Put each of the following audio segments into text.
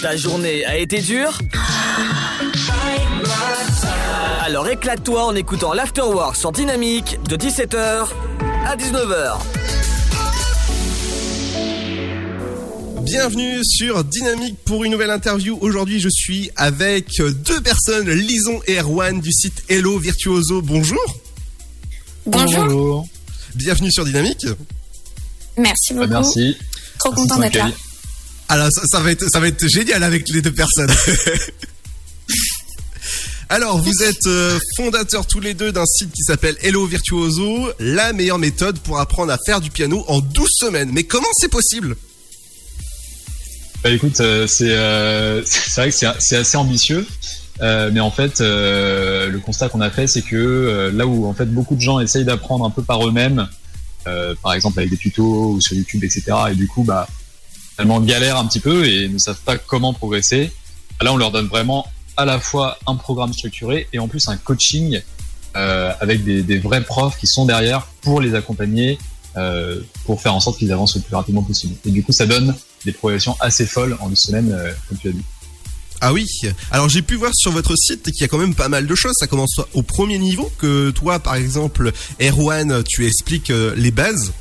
Ta journée a été dure Alors éclate-toi en écoutant l'Afterwork sur Dynamique de 17h à 19h. Bienvenue sur Dynamique pour une nouvelle interview. Aujourd'hui, je suis avec deux personnes, Lison et Erwan du site Hello Virtuoso. Bonjour. Bonjour. Bienvenue sur Dynamique. Merci beaucoup. Merci. Trop content d'être là. Alors ça, ça, va être ça va être génial avec les deux personnes. Alors vous êtes euh, fondateurs tous les deux d'un site qui s'appelle Hello Virtuoso, la meilleure méthode pour apprendre à faire du piano en 12 semaines. Mais comment c'est possible? Bah écoute, euh, c'est euh, c'est vrai que c'est assez ambitieux. Euh, mais en fait, le constat qu'on a fait, c'est que là où en fait beaucoup de gens essayent d'apprendre un peu par eux-mêmes, par exemple avec des tutos ou sur YouTube, etc. Et du coup, bah, finalement galèrent un petit peu et ne savent pas comment progresser. Là, on leur donne vraiment à la fois un programme structuré et en plus un coaching euh, avec des, vrais profs qui sont derrière pour les accompagner, euh, pour faire en sorte qu'ils avancent le plus rapidement possible. Et du coup, ça donne des progressions assez folles en une semaine, euh, comme tu as dit. Ah oui. Alors j'ai pu voir sur votre site qu'il y a quand même pas mal de choses. Ça commence au premier niveau que toi, par exemple, Erwan, tu expliques les bases.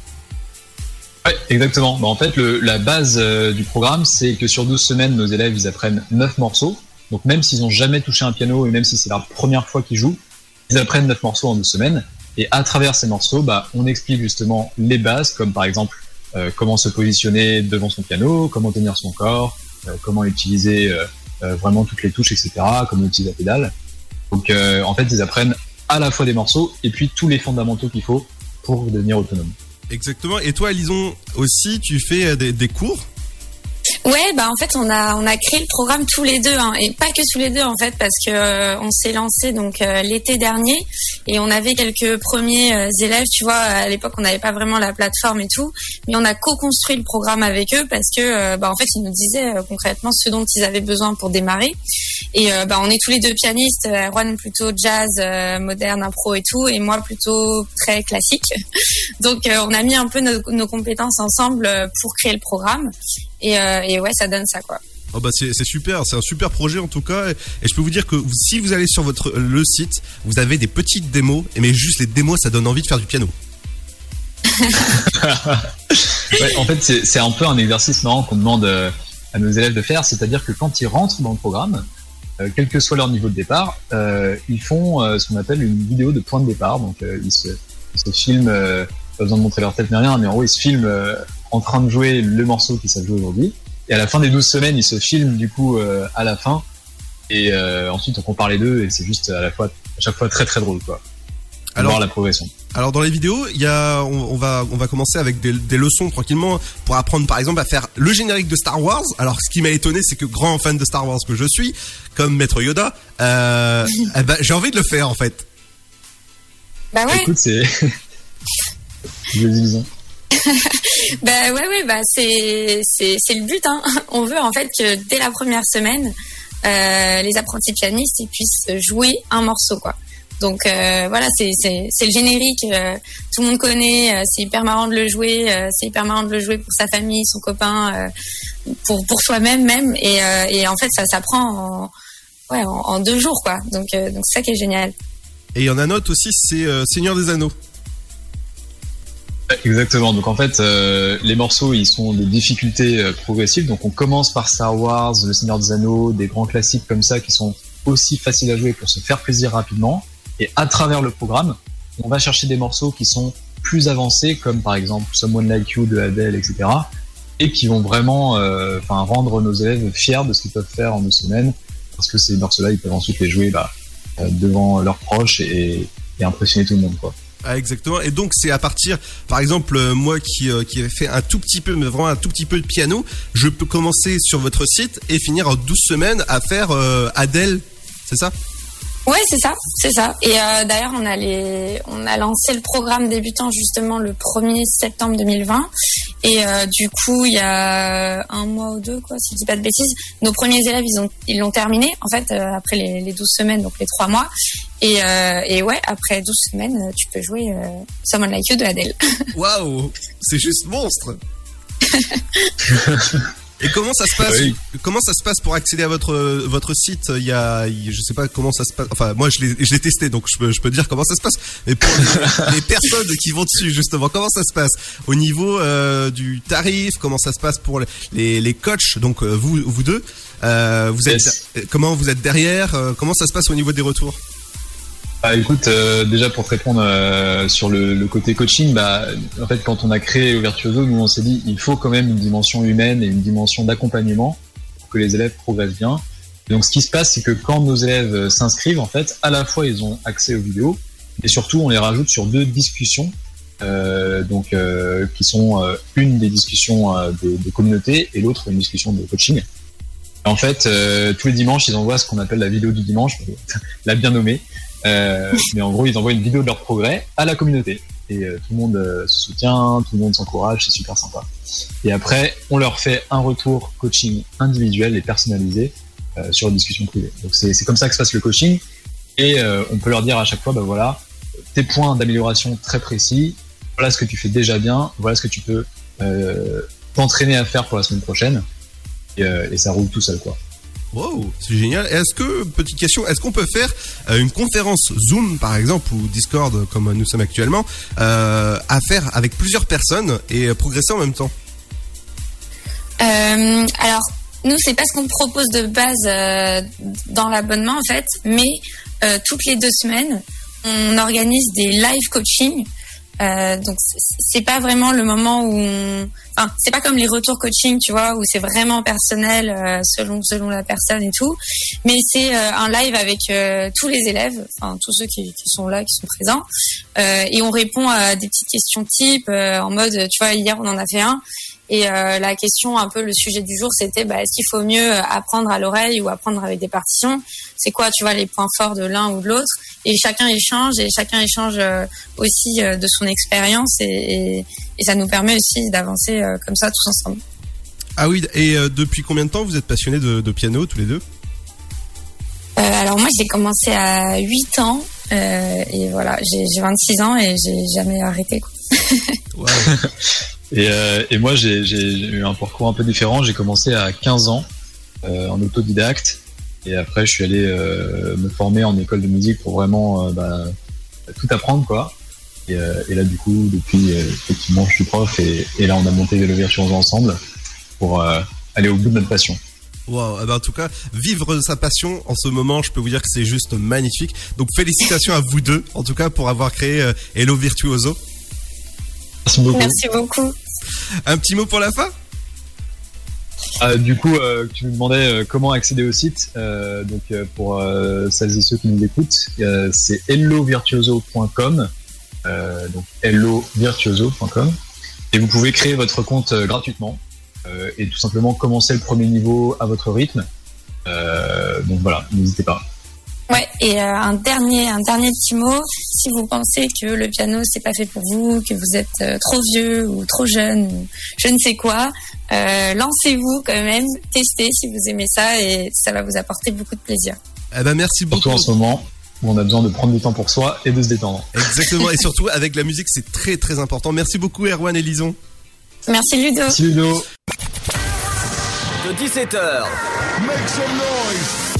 Ouais, exactement. Bah, en fait, le, la base euh, du programme, c'est que sur 12 semaines, nos élèves, ils apprennent 9 morceaux. Donc même s'ils n'ont jamais touché un piano et même si c'est leur première fois qu'ils jouent, ils apprennent 9 morceaux en 12 semaines. Et à travers ces morceaux, bah, on explique justement les bases, comme par exemple euh, comment se positionner devant son piano, comment tenir son corps, euh, comment utiliser euh, euh, vraiment toutes les touches, etc., comment utiliser la pédale. Donc euh, en fait, ils apprennent à la fois des morceaux et puis tous les fondamentaux qu'il faut pour devenir autonome. Exactement. Et toi, Lison, aussi, tu fais euh, des, des cours? Ouais, bah en fait on a on a créé le programme tous les deux hein, et pas que tous les deux en fait parce que euh, on s'est lancé donc euh, l'été dernier et on avait quelques premiers euh, élèves, tu vois, à l'époque on n'avait pas vraiment la plateforme et tout, mais on a co-construit le programme avec eux parce que euh, bah en fait ils nous disaient euh, concrètement ce dont ils avaient besoin pour démarrer et euh, bah on est tous les deux pianistes, Juan plutôt jazz, moderne, impro et tout et moi plutôt très classique. Donc on a mis un peu nos, nos compétences ensemble pour créer le programme et, euh, et ouais, ça donne ça quoi. Oh bah c'est super, c'est un super projet en tout cas. Et je peux vous dire que si vous allez sur votre le site, vous avez des petites démos. Et mais juste les démos, ça donne envie de faire du piano. Ouais, en fait, c'est un peu un exercice marrant qu'on demande euh, à nos élèves de faire, c'est-à-dire que quand ils rentrent dans le programme, euh, quel que soit leur niveau de départ, euh, ils font euh, ce qu'on appelle une vidéo de point de départ. Donc, euh, ils, se, ils se filment, euh, pas besoin de montrer leur tête ni rien, mais en gros, ils se filment euh, en train de jouer le morceau qu'ils savent jouer aujourd'hui. Et à la fin des 12 semaines, ils se filment du coup euh, à la fin. Et euh, ensuite, on compare les deux et c'est juste à la fois, à chaque fois très très drôle, quoi. Alors- voir la progression. Alors dans les vidéos, il y a, on, on va, on va commencer avec des, des leçons tranquillement pour apprendre par exemple à faire le générique de Star Wars. Alors ce qui m'a étonné, c'est que grand fan de Star Wars que je suis, comme Maître Yoda, euh, eh ben, j'ai envie de le faire en fait. Bah ouais, Écoute, c'est. Bah ouais, ouais, bah c'est c'est c'est le but. Hein. On veut en fait que dès la première semaine, euh, les apprentis pianistes ils puissent jouer un morceau quoi. Donc euh, voilà, c'est c'est c'est le générique. euh, tout le monde connaît. euh, c'est hyper marrant de le jouer. euh, c'est hyper marrant de le jouer pour sa famille, son copain, euh, pour pour soi-même même. Et et en fait ça s'apprend en ouais en, deux jours quoi. Donc donc c'est ça qui est génial. Et il y en a un autre aussi, c'est Seigneur des Anneaux. Exactement. Donc en fait, euh, les morceaux, ils sont de difficultés euh, progressives. Donc on commence par Star Wars, Le Seigneur des Anneaux, des grands classiques comme ça qui sont aussi faciles à jouer pour se faire plaisir rapidement. Et à travers le programme, on va chercher des morceaux qui sont plus avancés, comme par exemple Someone Like You de Adele, etc. Et qui vont vraiment, euh, enfin, rendre nos élèves fiers de ce qu'ils peuvent faire en deux semaines, parce que ces morceaux-là, ils peuvent ensuite les jouer bah, euh, devant leurs proches et, et impressionner tout le monde, quoi. Ah, exactement. Et donc c'est à partir, par exemple, euh, moi qui euh, qui ai fait un tout petit peu, mais vraiment un tout petit peu de piano, je peux commencer sur votre site et finir en 12 semaines à faire euh, Adèle, c'est ça? Ouais, c'est ça, c'est ça. Et euh, d'ailleurs, on a les, on a lancé le programme débutant justement le 1er septembre 2020. Et euh, du coup, il y a un mois ou deux, quoi, si je dis pas de bêtises, nos premiers élèves, ils ont, ils l'ont terminé en fait euh, après les, les 12 semaines, donc les trois mois. Et, et ouais, après 12 semaines, tu peux jouer Someone Like You de Adele. Waouh, c'est juste monstre. Et comment ça se passe Comment ça se passe pour accéder à votre votre site Il y a, je sais pas comment ça se passe. Enfin, moi je l'ai je l'ai testé, donc je peux je peux dire comment ça se passe. Mais pour les, personnes qui vont dessus, justement, comment ça se passe au niveau euh, du tarif Comment ça se passe pour les les coachs Donc euh, vous vous deux, euh, vous êtes comment vous êtes derrière Comment ça se passe au niveau des retours bah, écoute, déjà pour te répondre sur le, le, côté coaching, bah, en fait, quand on a créé Virtuoso, nous on s'est dit il faut quand même une dimension humaine et une dimension d'accompagnement pour que les élèves progressent bien. donc, ce qui se passe, c'est que quand nos élèves s'inscrivent, en fait, à la fois ils ont accès aux vidéos et surtout on les rajoute sur deux discussions, euh, donc euh, qui sont euh, une des discussions de, de, communauté et l'autre une discussion de coaching. En fait, tous les dimanches, ils envoient ce qu'on appelle la vidéo du dimanche, la bien nommée. Euh, mais en gros, ils envoient une vidéo de leur progrès à la communauté. Et euh, tout le monde euh, se soutient, tout le monde s'encourage, c'est super sympa. Et après, on leur fait un retour coaching individuel et personnalisé sur une discussion privée. Donc c'est comme ça que se passe le coaching. Et on peut leur dire à chaque fois, bah voilà, tes points d'amélioration très précis, voilà ce que tu fais déjà bien, voilà ce que tu peux t'entraîner à faire pour la semaine prochaine. Et, et ça roule tout seul, quoi. Wow, c'est génial. Est-ce que, petite question, est-ce qu'on peut faire euh, une conférence Zoom, par exemple, ou Discord, comme nous sommes actuellement, euh, à faire avec plusieurs personnes et progresser en même temps? Euh, Alors, nous, c'est pas ce qu'on propose de base euh, dans l'abonnement, en fait, mais toutes les deux semaines, on organise des live coaching euh, donc c'est pas vraiment le moment où, on... enfin c'est pas comme les retours coaching, tu vois, où c'est vraiment personnel euh, selon selon la personne et tout. Mais c'est euh, un live avec euh, tous les élèves, enfin tous ceux qui, qui, sont là, qui sont présents, et on répond à des petites questions type en mode, tu vois, hier on en a fait un. Et la question, un peu le sujet du jour, c'était bah, est-ce qu'il faut mieux apprendre à l'oreille ou apprendre avec des partitions? C'est quoi, tu vois, les points forts de l'un ou de l'autre? Et chacun échange et chacun échange aussi de son expérience et, ça nous permet aussi d'avancer euh, comme ça tous ensemble. Ah oui, et euh, depuis combien de temps vous êtes passionné de, piano tous les deux? Euh, Alors moi j'ai commencé à 8 ans et voilà, j'ai 26 ans et j'ai jamais arrêté. et, moi j'ai eu un parcours un peu différent, j'ai commencé à 15 ans en autodidacte et après je suis allé me former en école de musique pour vraiment bah, tout apprendre quoi. Euh, et, là, du coup, depuis, euh, effectivement, je suis prof et, là, on a monté Vélo Virtuose ensemble pour euh, aller au bout de notre passion. Wow, eh ben, en tout cas, vivre sa passion en ce moment, je peux vous dire que c'est juste magnifique. Donc félicitations à vous deux, en tout cas, pour avoir créé Hello Virtuoso. Merci beaucoup. Merci beaucoup. Un petit mot pour la fin? Ah, du coup, tu me demandais comment accéder au site. donc, pour celles et ceux qui nous écoutent, c'est hellovirtuoso.com euh, donc hellovirtuoso.com. Et vous pouvez créer votre compte euh, gratuitement euh, et tout simplement commencer le premier niveau à votre rythme. donc voilà, n'hésitez pas. Ouais, et un dernier, un dernier petit mot. Si vous pensez que le piano c'est pas fait pour vous, que vous êtes trop vieux ou trop jeune, ou je ne sais quoi, lancez-vous quand même, testez si vous aimez ça et ça va vous apporter beaucoup de plaisir. Eh ben merci beaucoup. Surtout en ce moment où on a besoin de prendre du temps pour soi et de se détendre. Exactement, et surtout avec la musique, c'est très très important. Merci beaucoup Erwan et Lison. Merci Ludo. Merci Ludo. De 17h Make some noise.